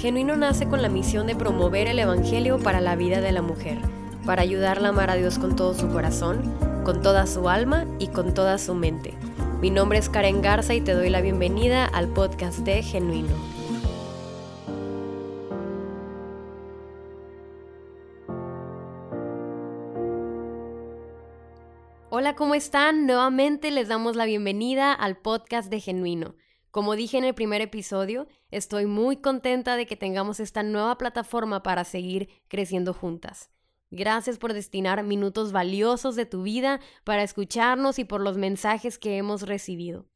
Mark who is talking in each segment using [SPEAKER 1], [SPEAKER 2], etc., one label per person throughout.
[SPEAKER 1] Genuino nace con la misión de promover el Evangelio para la vida de la mujer, para ayudarla a amar a Dios con todo su corazón, con toda su alma y con toda su mente. Mi nombre es Karen Garza y te doy la bienvenida al podcast de Genuino. Hola, ¿cómo están? Nuevamente les damos la bienvenida al podcast de Genuino. Como dije en el primer episodio, estoy muy contenta de que tengamos esta nueva plataforma para seguir creciendo juntas. Gracias por destinar minutos valiosos de tu vida para escucharnos y por los mensajes que hemos recibido.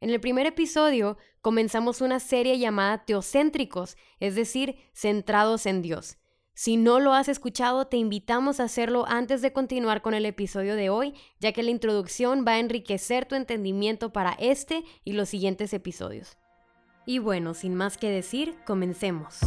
[SPEAKER 1] En el primer episodio comenzamos una serie llamada Teocéntricos, es decir, centrados en Dios. Si no lo has escuchado, te invitamos a hacerlo antes de continuar con el episodio de hoy, ya que la introducción va a enriquecer tu entendimiento para este y los siguientes episodios. Y bueno, sin más que decir, comencemos.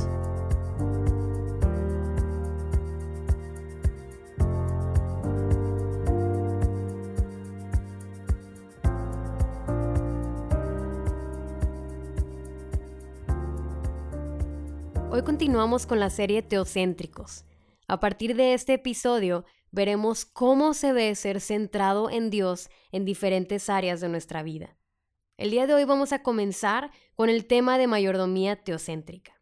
[SPEAKER 1] Hoy continuamos con la serie Teocéntricos. A partir de este episodio veremos cómo se ve ser centrado en Dios en diferentes áreas de nuestra vida. El día de hoy vamos a comenzar con el tema de mayordomía teocéntrica.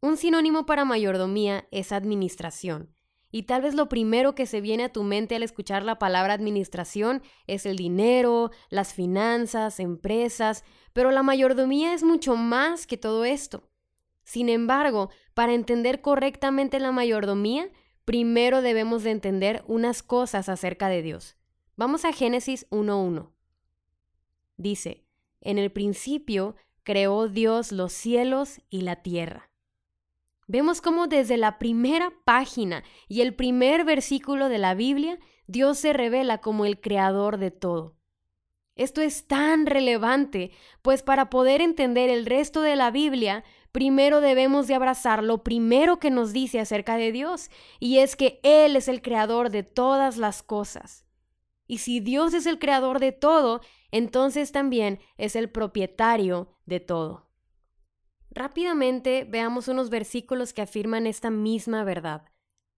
[SPEAKER 1] Un sinónimo para mayordomía es administración, y tal vez lo primero que se viene a tu mente al escuchar la palabra administración es el dinero, las finanzas, empresas, pero la mayordomía es mucho más que todo esto. Sin embargo, para entender correctamente la mayordomía, primero debemos de entender unas cosas acerca de Dios. Vamos a Génesis 1.1. Dice, en el principio creó Dios los cielos y la tierra. Vemos cómo desde la primera página y el primer versículo de la Biblia, Dios se revela como el creador de todo. Esto es tan relevante, pues para poder entender el resto de la Biblia, primero debemos de abrazar lo primero que nos dice acerca de Dios, y es que Él es el creador de todas las cosas. Y si Dios es el creador de todo, entonces también es el propietario de todo. Rápidamente veamos unos versículos que afirman esta misma verdad.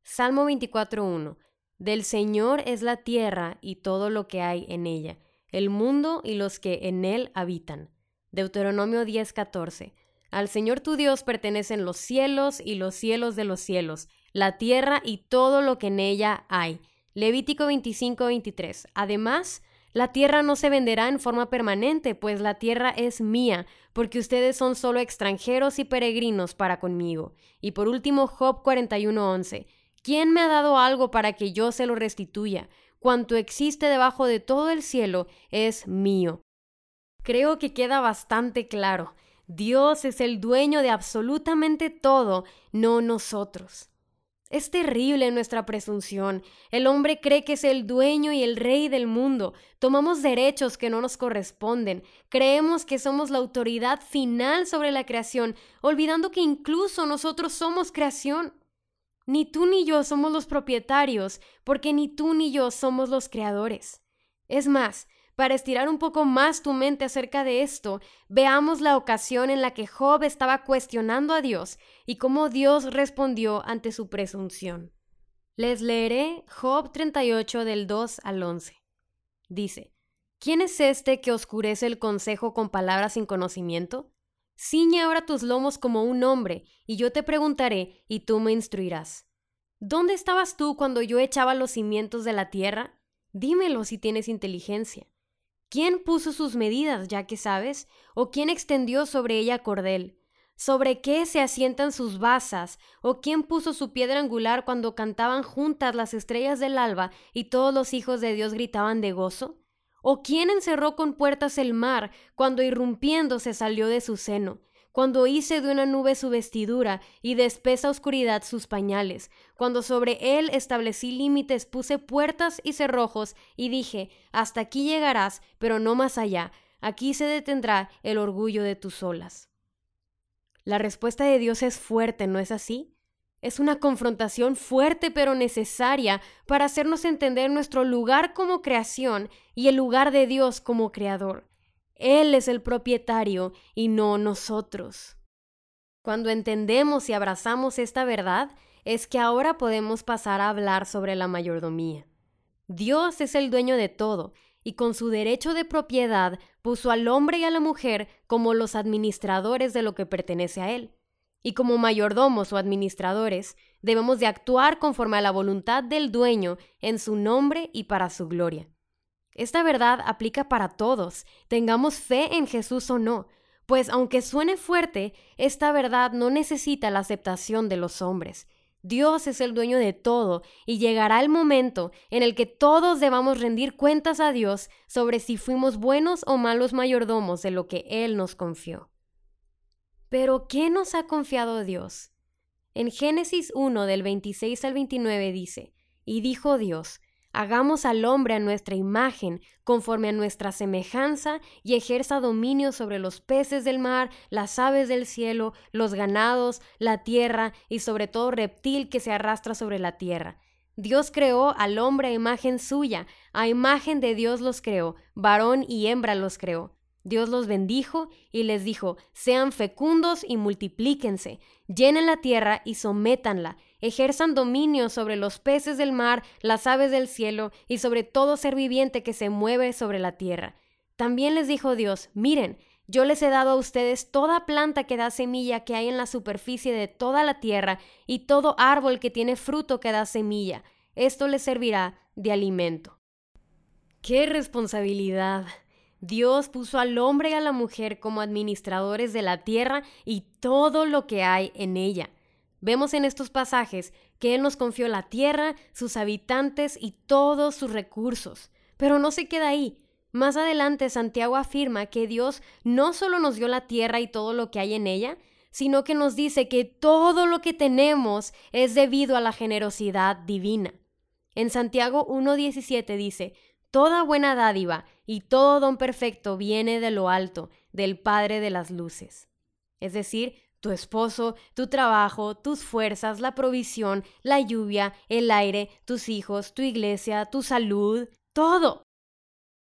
[SPEAKER 1] Salmo 24.1. Del Señor es la tierra y todo lo que hay en ella, el mundo y los que en él habitan. Deuteronomio 10.14. Al Señor tu Dios pertenecen los cielos y los cielos de los cielos, la tierra y todo lo que en ella hay. Levítico 25, Además, la tierra no se venderá en forma permanente, pues la tierra es mía, porque ustedes son solo extranjeros y peregrinos para conmigo. Y por último, Job 41:11. ¿Quién me ha dado algo para que yo se lo restituya? Cuanto existe debajo de todo el cielo es mío. Creo que queda bastante claro. Dios es el dueño de absolutamente todo, no nosotros. Es terrible nuestra presunción. El hombre cree que es el dueño y el rey del mundo. Tomamos derechos que no nos corresponden. Creemos que somos la autoridad final sobre la creación, olvidando que incluso nosotros somos creación. Ni tú ni yo somos los propietarios, porque ni tú ni yo somos los creadores. Es más, para estirar un poco más tu mente acerca de esto, veamos la ocasión en la que Job estaba cuestionando a Dios y cómo Dios respondió ante su presunción. Les leeré Job 38 del 2 al 11. Dice, ¿Quién es este que oscurece el consejo con palabras sin conocimiento? Ciñe ahora tus lomos como un hombre, y yo te preguntaré, y tú me instruirás. ¿Dónde estabas tú cuando yo echaba los cimientos de la tierra? Dímelo si tienes inteligencia. ¿Quién puso sus medidas, ya que sabes? ¿O quién extendió sobre ella cordel? ¿Sobre qué se asientan sus basas? ¿O quién puso su piedra angular cuando cantaban juntas las estrellas del alba y todos los hijos de Dios gritaban de gozo? ¿O quién encerró con puertas el mar cuando irrumpiendo se salió de su seno? Cuando hice de una nube su vestidura y de espesa oscuridad sus pañales, cuando sobre él establecí límites, puse puertas y cerrojos, y dije, hasta aquí llegarás, pero no más allá, aquí se detendrá el orgullo de tus olas. La respuesta de Dios es fuerte, ¿no es así? Es una confrontación fuerte pero necesaria para hacernos entender nuestro lugar como creación y el lugar de Dios como creador. Él es el propietario y no nosotros. Cuando entendemos y abrazamos esta verdad, es que ahora podemos pasar a hablar sobre la mayordomía. Dios es el dueño de todo, y con su derecho de propiedad puso al hombre y a la mujer como los administradores de lo que pertenece a él. Y como mayordomos o administradores, debemos de actuar conforme a la voluntad del dueño en su nombre y para su gloria. Esta verdad aplica para todos, tengamos fe en Jesús o no, pues aunque suene fuerte, esta verdad no necesita la aceptación de los hombres. Dios es el dueño de todo y llegará el momento en el que todos debamos rendir cuentas a Dios sobre si fuimos buenos o malos mayordomos de lo que Él nos confió. Pero, ¿qué nos ha confiado Dios? En Génesis 1 del 26 al 29 dice, y dijo Dios, Hagamos al hombre a nuestra imagen, conforme a nuestra semejanza, y ejerza dominio sobre los peces del mar, las aves del cielo, los ganados, la tierra, y sobre todo reptil que se arrastra sobre la tierra. Dios creó al hombre a imagen suya, a imagen de Dios los creó, varón y hembra los creó. Dios los bendijo y les dijo, sean fecundos y multiplíquense, llenen la tierra y sométanla, ejerzan dominio sobre los peces del mar, las aves del cielo y sobre todo ser viviente que se mueve sobre la tierra. También les dijo Dios, miren, yo les he dado a ustedes toda planta que da semilla que hay en la superficie de toda la tierra y todo árbol que tiene fruto que da semilla. Esto les servirá de alimento. ¡Qué responsabilidad! Dios puso al hombre y a la mujer como administradores de la tierra y todo lo que hay en ella. Vemos en estos pasajes que Él nos confió la tierra, sus habitantes y todos sus recursos. Pero no se queda ahí. Más adelante Santiago afirma que Dios no solo nos dio la tierra y todo lo que hay en ella, sino que nos dice que todo lo que tenemos es debido a la generosidad divina. En Santiago 1.17 dice, Toda buena dádiva y todo don perfecto viene de lo alto, del Padre de las Luces. Es decir, tu esposo, tu trabajo, tus fuerzas, la provisión, la lluvia, el aire, tus hijos, tu iglesia, tu salud, todo.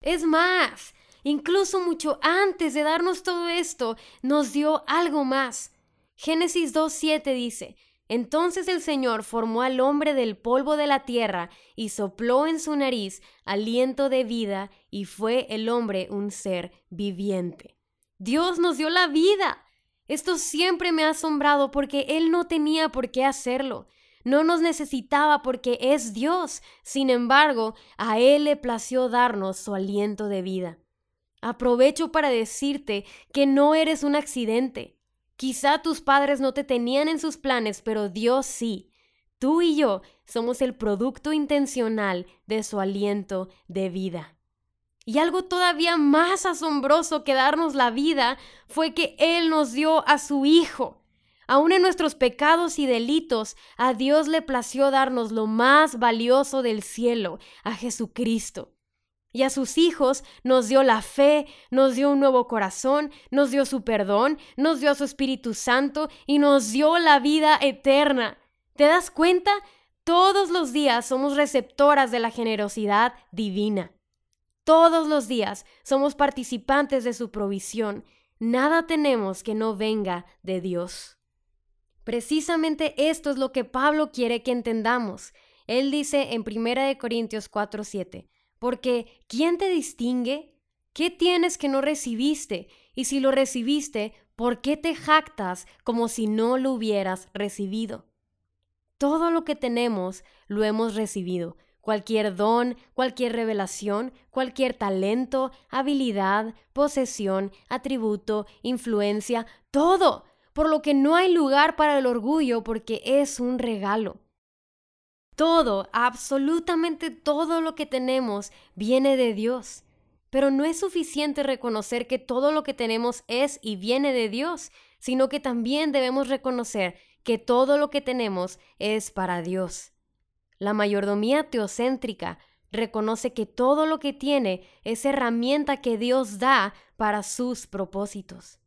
[SPEAKER 1] Es más, incluso mucho antes de darnos todo esto, nos dio algo más. Génesis 2.7 dice, entonces el Señor formó al hombre del polvo de la tierra y sopló en su nariz aliento de vida y fue el hombre un ser viviente. Dios nos dio la vida. Esto siempre me ha asombrado porque Él no tenía por qué hacerlo. No nos necesitaba porque es Dios. Sin embargo, a Él le plació darnos su aliento de vida. Aprovecho para decirte que no eres un accidente. Quizá tus padres no te tenían en sus planes, pero Dios sí. Tú y yo somos el producto intencional de su aliento de vida. Y algo todavía más asombroso que darnos la vida fue que Él nos dio a su Hijo. Aún en nuestros pecados y delitos, a Dios le plació darnos lo más valioso del cielo, a Jesucristo y a sus hijos nos dio la fe, nos dio un nuevo corazón, nos dio su perdón, nos dio su Espíritu Santo y nos dio la vida eterna. ¿Te das cuenta? Todos los días somos receptoras de la generosidad divina. Todos los días somos participantes de su provisión. Nada tenemos que no venga de Dios. Precisamente esto es lo que Pablo quiere que entendamos. Él dice en 1 Corintios 4:7, porque ¿quién te distingue? ¿Qué tienes que no recibiste? Y si lo recibiste, ¿por qué te jactas como si no lo hubieras recibido? Todo lo que tenemos lo hemos recibido. Cualquier don, cualquier revelación, cualquier talento, habilidad, posesión, atributo, influencia, todo. Por lo que no hay lugar para el orgullo porque es un regalo. Todo, absolutamente todo lo que tenemos viene de Dios. Pero no es suficiente reconocer que todo lo que tenemos es y viene de Dios, sino que también debemos reconocer que todo lo que tenemos es para Dios. La mayordomía teocéntrica reconoce que todo lo que tiene es herramienta que Dios da para sus propósitos.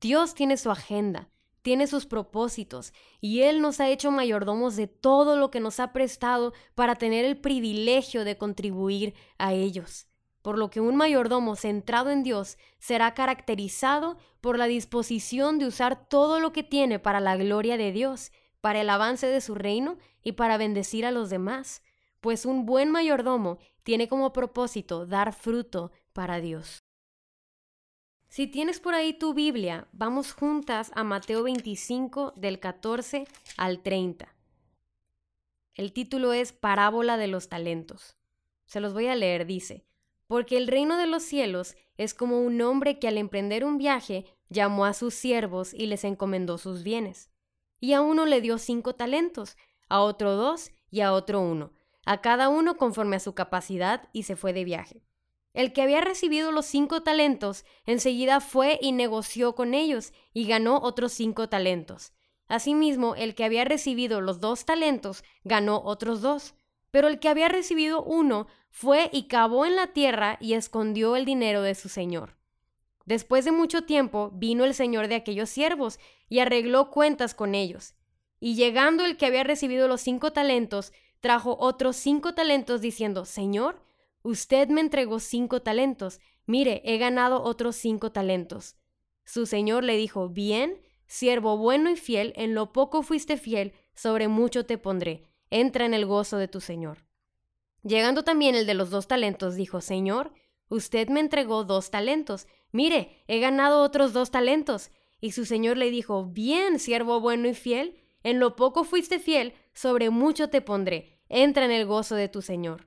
[SPEAKER 1] Dios tiene su agenda, tiene sus propósitos y Él nos ha hecho mayordomos de todo lo que nos ha prestado para tener el privilegio de contribuir a ellos. por lo que un mayordomo centrado en Dios será caracterizado por la disposición de usar todo lo que tiene para la gloria de Dios, para el avance de su reino y para bendecir a los demás, pues un buen mayordomo tiene como propósito dar fruto para Dios. Si tienes por ahí tu Biblia, vamos juntas a Mateo 25 del 14 al 30. El título es Parábola de los talentos. Se los voy a leer, dice, porque el reino de los cielos es como un hombre que al emprender un viaje llamó a sus siervos y les encomendó sus bienes. Y a uno le dio cinco talentos, a otro dos y a otro uno, a cada uno conforme a su capacidad y se fue de viaje. El que había recibido los cinco talentos enseguida fue y negoció con ellos y ganó otros cinco talentos. Asimismo, el que había recibido los dos talentos ganó otros dos. Pero el que había recibido uno fue y cavó en la tierra y escondió el dinero de su señor. Después de mucho tiempo vino el señor de aquellos siervos y arregló cuentas con ellos. Y llegando el que había recibido los cinco talentos, trajo otros cinco talentos diciendo, Señor, usted me entregó cinco talentos, mire, he ganado otros cinco talentos. Su señor le dijo, Bien, siervo bueno y fiel, en lo poco fuiste fiel, sobre mucho te pondré entra en el gozo de tu Señor. Llegando también el de los dos talentos, dijo, Señor, usted me entregó dos talentos. Mire, he ganado otros dos talentos. Y su Señor le dijo, Bien, siervo bueno y fiel, en lo poco fuiste fiel, sobre mucho te pondré. Entra en el gozo de tu Señor.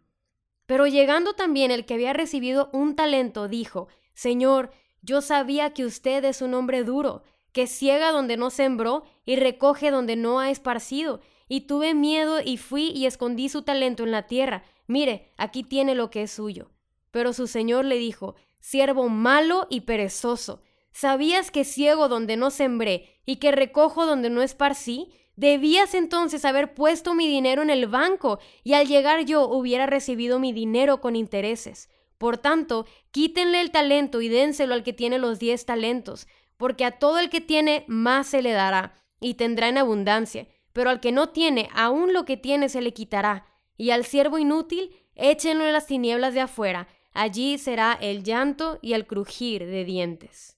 [SPEAKER 1] Pero llegando también el que había recibido un talento, dijo, Señor, yo sabía que usted es un hombre duro, que ciega donde no sembró y recoge donde no ha esparcido, y tuve miedo y fui y escondí su talento en la tierra. Mire, aquí tiene lo que es suyo. Pero su señor le dijo, siervo malo y perezoso, ¿sabías que ciego donde no sembré y que recojo donde no esparcí? Debías entonces haber puesto mi dinero en el banco y al llegar yo hubiera recibido mi dinero con intereses. Por tanto, quítenle el talento y dénselo al que tiene los diez talentos, porque a todo el que tiene más se le dará y tendrá en abundancia pero al que no tiene, aún lo que tiene se le quitará, y al siervo inútil, échenlo en las tinieblas de afuera, allí será el llanto y el crujir de dientes.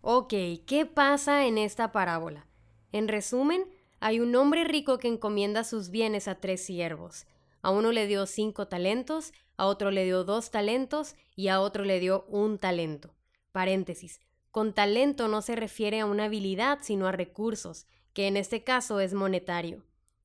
[SPEAKER 1] Ok, ¿qué pasa en esta parábola? En resumen, hay un hombre rico que encomienda sus bienes a tres siervos. A uno le dio cinco talentos, a otro le dio dos talentos y a otro le dio un talento. Paréntesis. Con talento no se refiere a una habilidad, sino a recursos que en este caso es monetario.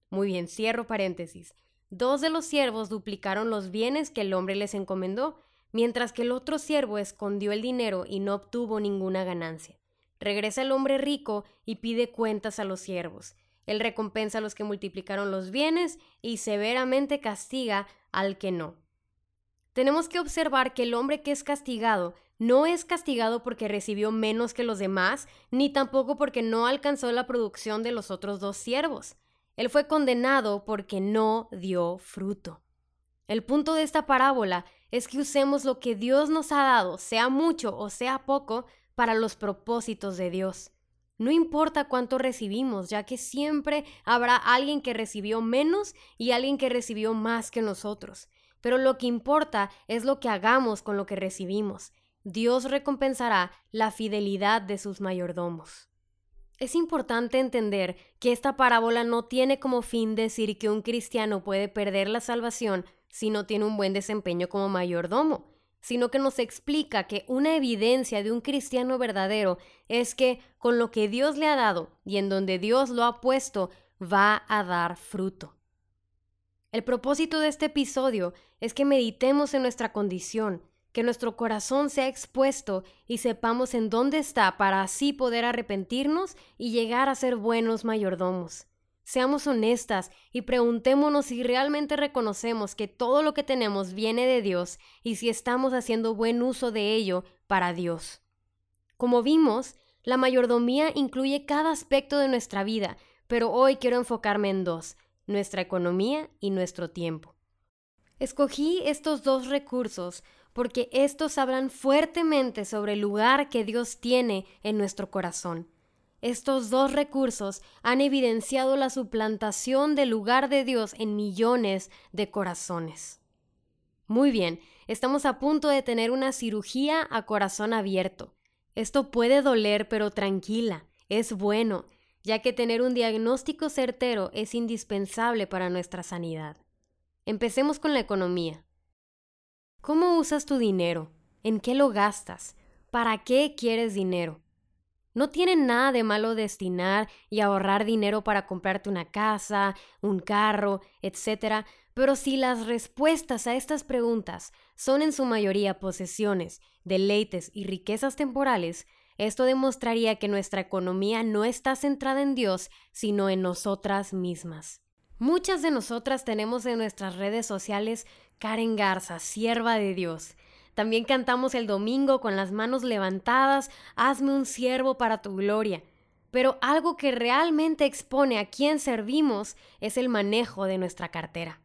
[SPEAKER 1] Muy bien, cierro paréntesis. Dos de los siervos duplicaron los bienes que el hombre les encomendó, mientras que el otro siervo escondió el dinero y no obtuvo ninguna ganancia. Regresa el hombre rico y pide cuentas a los siervos. Él recompensa a los que multiplicaron los bienes y severamente castiga al que no. Tenemos que observar que el hombre que es castigado no es castigado porque recibió menos que los demás, ni tampoco porque no alcanzó la producción de los otros dos siervos. Él fue condenado porque no dio fruto. El punto de esta parábola es que usemos lo que Dios nos ha dado, sea mucho o sea poco, para los propósitos de Dios. No importa cuánto recibimos, ya que siempre habrá alguien que recibió menos y alguien que recibió más que nosotros. Pero lo que importa es lo que hagamos con lo que recibimos. Dios recompensará la fidelidad de sus mayordomos. Es importante entender que esta parábola no tiene como fin decir que un cristiano puede perder la salvación si no tiene un buen desempeño como mayordomo, sino que nos explica que una evidencia de un cristiano verdadero es que con lo que Dios le ha dado y en donde Dios lo ha puesto, va a dar fruto. El propósito de este episodio es que meditemos en nuestra condición, que nuestro corazón sea expuesto y sepamos en dónde está para así poder arrepentirnos y llegar a ser buenos mayordomos. Seamos honestas y preguntémonos si realmente reconocemos que todo lo que tenemos viene de Dios y si estamos haciendo buen uso de ello para Dios. Como vimos, la mayordomía incluye cada aspecto de nuestra vida, pero hoy quiero enfocarme en dos, nuestra economía y nuestro tiempo. Escogí estos dos recursos porque estos hablan fuertemente sobre el lugar que Dios tiene en nuestro corazón. Estos dos recursos han evidenciado la suplantación del lugar de Dios en millones de corazones. Muy bien, estamos a punto de tener una cirugía a corazón abierto. Esto puede doler, pero tranquila, es bueno, ya que tener un diagnóstico certero es indispensable para nuestra sanidad. Empecemos con la economía. ¿Cómo usas tu dinero? ¿En qué lo gastas? ¿Para qué quieres dinero? No tiene nada de malo destinar y ahorrar dinero para comprarte una casa, un carro, etc. Pero si las respuestas a estas preguntas son en su mayoría posesiones, deleites y riquezas temporales, esto demostraría que nuestra economía no está centrada en Dios, sino en nosotras mismas. Muchas de nosotras tenemos en nuestras redes sociales Karen Garza, sierva de Dios, también cantamos el domingo con las manos levantadas, hazme un siervo para tu gloria. Pero algo que realmente expone a quién servimos es el manejo de nuestra cartera.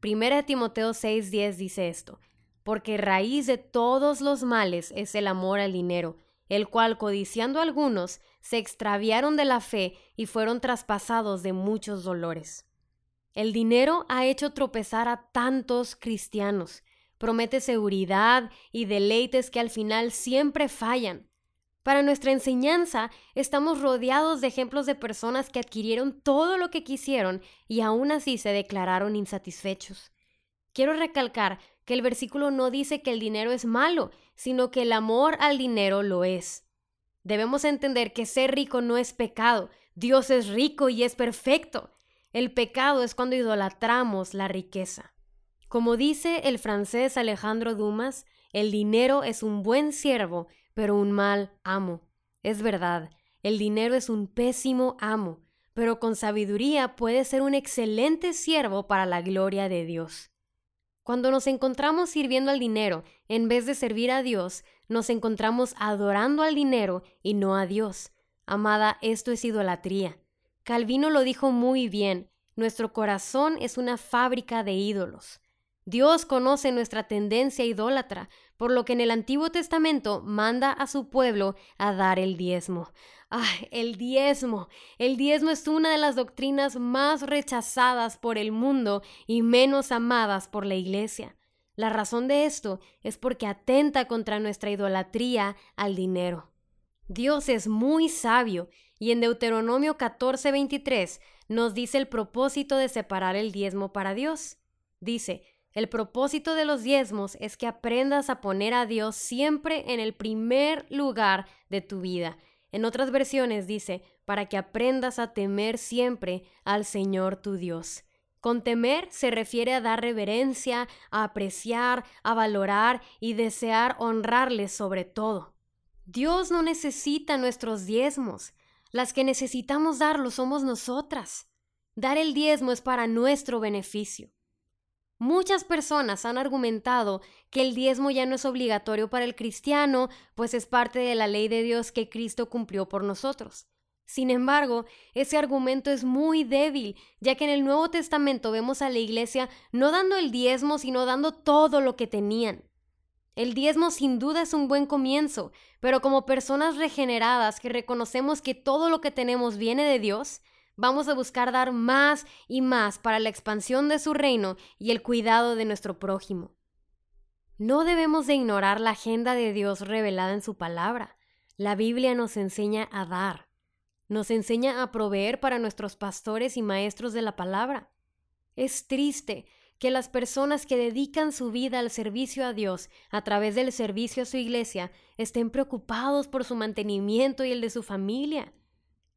[SPEAKER 1] Primera de Timoteo 6:10 dice esto, porque raíz de todos los males es el amor al dinero, el cual codiciando algunos se extraviaron de la fe y fueron traspasados de muchos dolores. El dinero ha hecho tropezar a tantos cristianos promete seguridad y deleites que al final siempre fallan. Para nuestra enseñanza, estamos rodeados de ejemplos de personas que adquirieron todo lo que quisieron y aún así se declararon insatisfechos. Quiero recalcar que el versículo no dice que el dinero es malo, sino que el amor al dinero lo es. Debemos entender que ser rico no es pecado, Dios es rico y es perfecto. El pecado es cuando idolatramos la riqueza. Como dice el francés Alejandro Dumas, el dinero es un buen siervo, pero un mal amo. Es verdad, el dinero es un pésimo amo, pero con sabiduría puede ser un excelente siervo para la gloria de Dios. Cuando nos encontramos sirviendo al dinero en vez de servir a Dios, nos encontramos adorando al dinero y no a Dios. Amada, esto es idolatría. Calvino lo dijo muy bien, nuestro corazón es una fábrica de ídolos. Dios conoce nuestra tendencia idólatra, por lo que en el Antiguo Testamento manda a su pueblo a dar el diezmo. ¡Ah, el diezmo! El diezmo es una de las doctrinas más rechazadas por el mundo y menos amadas por la Iglesia. La razón de esto es porque atenta contra nuestra idolatría al dinero. Dios es muy sabio y en Deuteronomio 14:23 nos dice el propósito de separar el diezmo para Dios. Dice, el propósito de los diezmos es que aprendas a poner a Dios siempre en el primer lugar de tu vida. En otras versiones dice, para que aprendas a temer siempre al Señor tu Dios. Con temer se refiere a dar reverencia, a apreciar, a valorar y desear honrarle sobre todo. Dios no necesita nuestros diezmos. Las que necesitamos darlo somos nosotras. Dar el diezmo es para nuestro beneficio. Muchas personas han argumentado que el diezmo ya no es obligatorio para el cristiano, pues es parte de la ley de Dios que Cristo cumplió por nosotros. Sin embargo, ese argumento es muy débil, ya que en el Nuevo Testamento vemos a la iglesia no dando el diezmo, sino dando todo lo que tenían. El diezmo sin duda es un buen comienzo, pero como personas regeneradas que reconocemos que todo lo que tenemos viene de Dios, Vamos a buscar dar más y más para la expansión de su reino y el cuidado de nuestro prójimo. No debemos de ignorar la agenda de Dios revelada en su palabra. La Biblia nos enseña a dar, nos enseña a proveer para nuestros pastores y maestros de la palabra. Es triste que las personas que dedican su vida al servicio a Dios a través del servicio a su iglesia estén preocupados por su mantenimiento y el de su familia.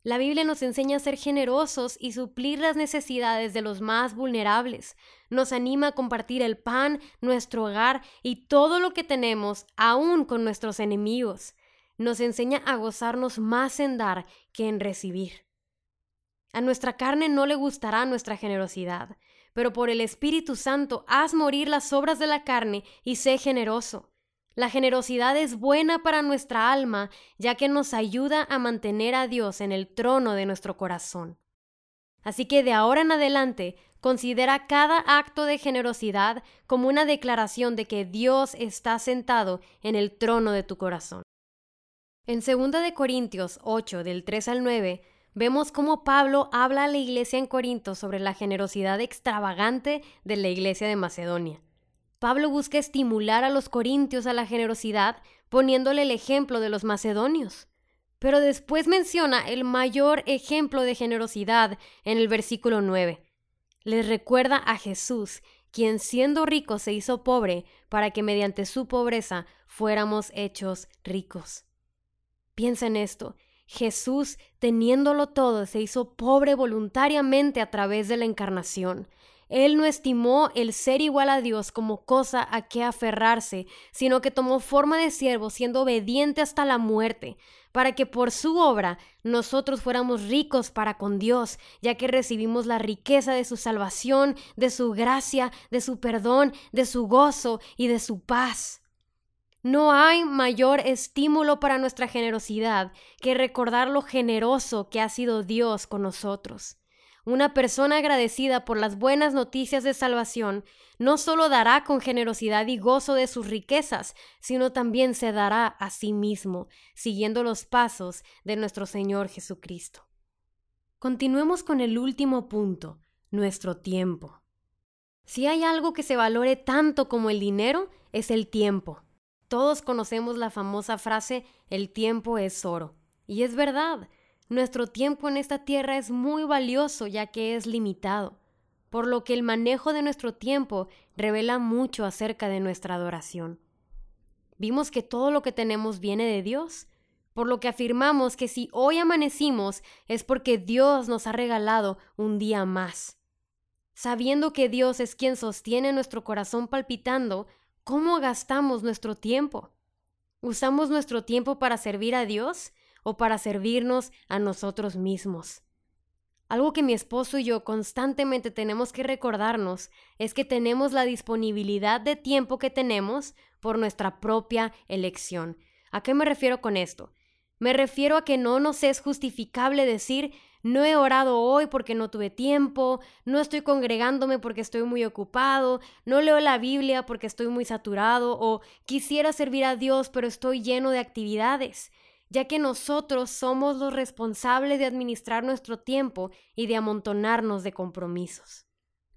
[SPEAKER 1] La Biblia nos enseña a ser generosos y suplir las necesidades de los más vulnerables. Nos anima a compartir el pan, nuestro hogar y todo lo que tenemos, aún con nuestros enemigos. Nos enseña a gozarnos más en dar que en recibir. A nuestra carne no le gustará nuestra generosidad, pero por el Espíritu Santo haz morir las obras de la carne y sé generoso. La generosidad es buena para nuestra alma, ya que nos ayuda a mantener a Dios en el trono de nuestro corazón. Así que de ahora en adelante, considera cada acto de generosidad como una declaración de que Dios está sentado en el trono de tu corazón. En 2 de Corintios 8 del 3 al 9 vemos cómo Pablo habla a la iglesia en Corinto sobre la generosidad extravagante de la iglesia de Macedonia. Pablo busca estimular a los corintios a la generosidad poniéndole el ejemplo de los macedonios. Pero después menciona el mayor ejemplo de generosidad en el versículo 9. Les recuerda a Jesús, quien siendo rico se hizo pobre para que mediante su pobreza fuéramos hechos ricos. Piensa en esto. Jesús, teniéndolo todo, se hizo pobre voluntariamente a través de la encarnación. Él no estimó el ser igual a Dios como cosa a que aferrarse, sino que tomó forma de siervo, siendo obediente hasta la muerte, para que por su obra nosotros fuéramos ricos para con Dios, ya que recibimos la riqueza de su salvación, de su gracia, de su perdón, de su gozo y de su paz. No hay mayor estímulo para nuestra generosidad que recordar lo generoso que ha sido Dios con nosotros. Una persona agradecida por las buenas noticias de salvación no solo dará con generosidad y gozo de sus riquezas, sino también se dará a sí mismo, siguiendo los pasos de nuestro Señor Jesucristo. Continuemos con el último punto, nuestro tiempo. Si hay algo que se valore tanto como el dinero, es el tiempo. Todos conocemos la famosa frase el tiempo es oro. Y es verdad, nuestro tiempo en esta tierra es muy valioso ya que es limitado, por lo que el manejo de nuestro tiempo revela mucho acerca de nuestra adoración. Vimos que todo lo que tenemos viene de Dios, por lo que afirmamos que si hoy amanecimos es porque Dios nos ha regalado un día más. Sabiendo que Dios es quien sostiene nuestro corazón palpitando, ¿cómo gastamos nuestro tiempo? ¿Usamos nuestro tiempo para servir a Dios? o para servirnos a nosotros mismos. Algo que mi esposo y yo constantemente tenemos que recordarnos es que tenemos la disponibilidad de tiempo que tenemos por nuestra propia elección. ¿A qué me refiero con esto? Me refiero a que no nos es justificable decir no he orado hoy porque no tuve tiempo, no estoy congregándome porque estoy muy ocupado, no leo la Biblia porque estoy muy saturado o quisiera servir a Dios pero estoy lleno de actividades ya que nosotros somos los responsables de administrar nuestro tiempo y de amontonarnos de compromisos.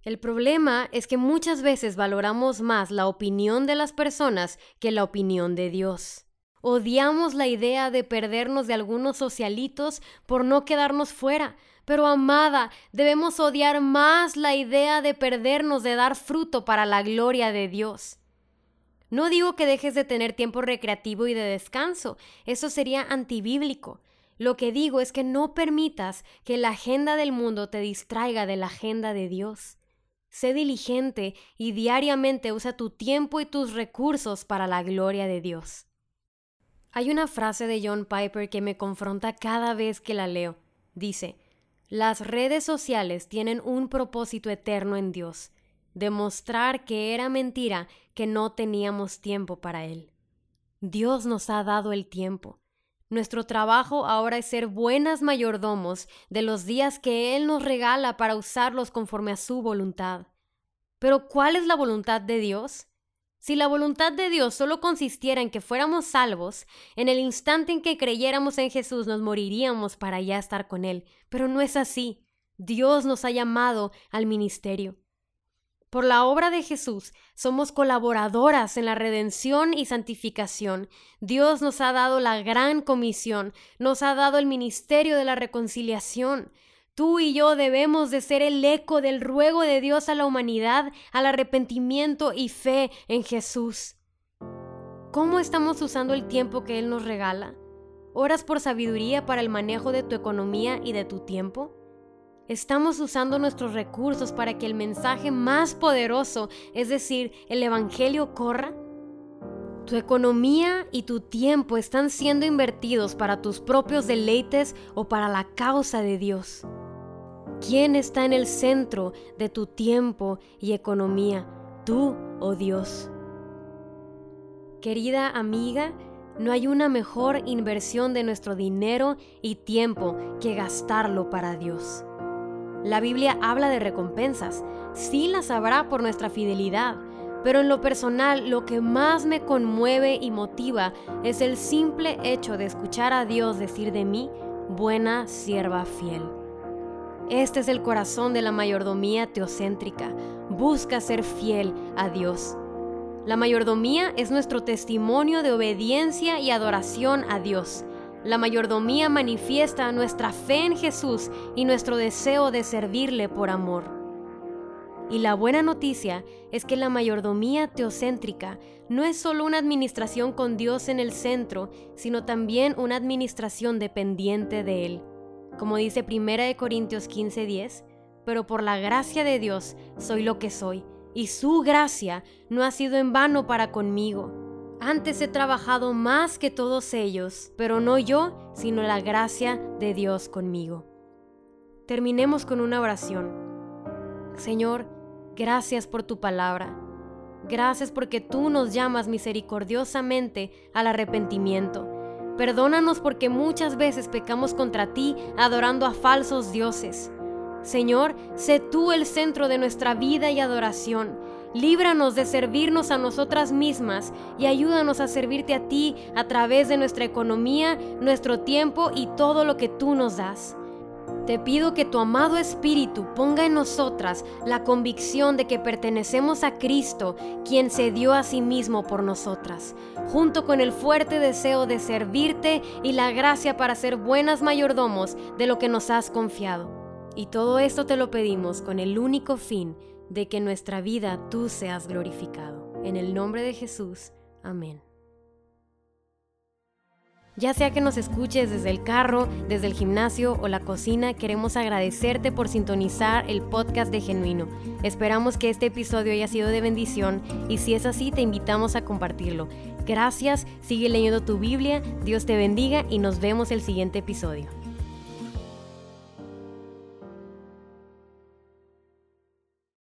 [SPEAKER 1] El problema es que muchas veces valoramos más la opinión de las personas que la opinión de Dios. Odiamos la idea de perdernos de algunos socialitos por no quedarnos fuera, pero amada, debemos odiar más la idea de perdernos de dar fruto para la gloria de Dios. No digo que dejes de tener tiempo recreativo y de descanso, eso sería antibíblico. Lo que digo es que no permitas que la agenda del mundo te distraiga de la agenda de Dios. Sé diligente y diariamente usa tu tiempo y tus recursos para la gloria de Dios. Hay una frase de John Piper que me confronta cada vez que la leo. Dice, las redes sociales tienen un propósito eterno en Dios, demostrar que era mentira que no teníamos tiempo para Él. Dios nos ha dado el tiempo. Nuestro trabajo ahora es ser buenas mayordomos de los días que Él nos regala para usarlos conforme a su voluntad. Pero ¿cuál es la voluntad de Dios? Si la voluntad de Dios solo consistiera en que fuéramos salvos, en el instante en que creyéramos en Jesús nos moriríamos para ya estar con Él. Pero no es así. Dios nos ha llamado al ministerio. Por la obra de Jesús somos colaboradoras en la redención y santificación. Dios nos ha dado la gran comisión, nos ha dado el ministerio de la reconciliación. Tú y yo debemos de ser el eco del ruego de Dios a la humanidad, al arrepentimiento y fe en Jesús. ¿Cómo estamos usando el tiempo que Él nos regala? ¿Oras por sabiduría para el manejo de tu economía y de tu tiempo? Estamos usando nuestros recursos para que el mensaje más poderoso, es decir, el Evangelio, corra. Tu economía y tu tiempo están siendo invertidos para tus propios deleites o para la causa de Dios. ¿Quién está en el centro de tu tiempo y economía? ¿Tú o Dios? Querida amiga, no hay una mejor inversión de nuestro dinero y tiempo que gastarlo para Dios. La Biblia habla de recompensas, sí las habrá por nuestra fidelidad, pero en lo personal lo que más me conmueve y motiva es el simple hecho de escuchar a Dios decir de mí, buena sierva fiel. Este es el corazón de la mayordomía teocéntrica, busca ser fiel a Dios. La mayordomía es nuestro testimonio de obediencia y adoración a Dios. La mayordomía manifiesta nuestra fe en Jesús y nuestro deseo de servirle por amor. Y la buena noticia es que la mayordomía teocéntrica no es solo una administración con Dios en el centro, sino también una administración dependiente de Él. Como dice 1 Corintios 15:10, pero por la gracia de Dios soy lo que soy y su gracia no ha sido en vano para conmigo. Antes he trabajado más que todos ellos, pero no yo, sino la gracia de Dios conmigo. Terminemos con una oración. Señor, gracias por tu palabra. Gracias porque tú nos llamas misericordiosamente al arrepentimiento. Perdónanos porque muchas veces pecamos contra ti adorando a falsos dioses. Señor, sé tú el centro de nuestra vida y adoración. Líbranos de servirnos a nosotras mismas y ayúdanos a servirte a ti a través de nuestra economía, nuestro tiempo y todo lo que tú nos das. Te pido que tu amado Espíritu ponga en nosotras la convicción de que pertenecemos a Cristo, quien se dio a sí mismo por nosotras, junto con el fuerte deseo de servirte y la gracia para ser buenas mayordomos de lo que nos has confiado. Y todo esto te lo pedimos con el único fin de que en nuestra vida tú seas glorificado. En el nombre de Jesús. Amén. Ya sea que nos escuches desde el carro, desde el gimnasio o la cocina, queremos agradecerte por sintonizar el podcast de Genuino. Esperamos que este episodio haya sido de bendición y si es así te invitamos a compartirlo. Gracias, sigue leyendo tu Biblia, Dios te bendiga y nos vemos el siguiente episodio.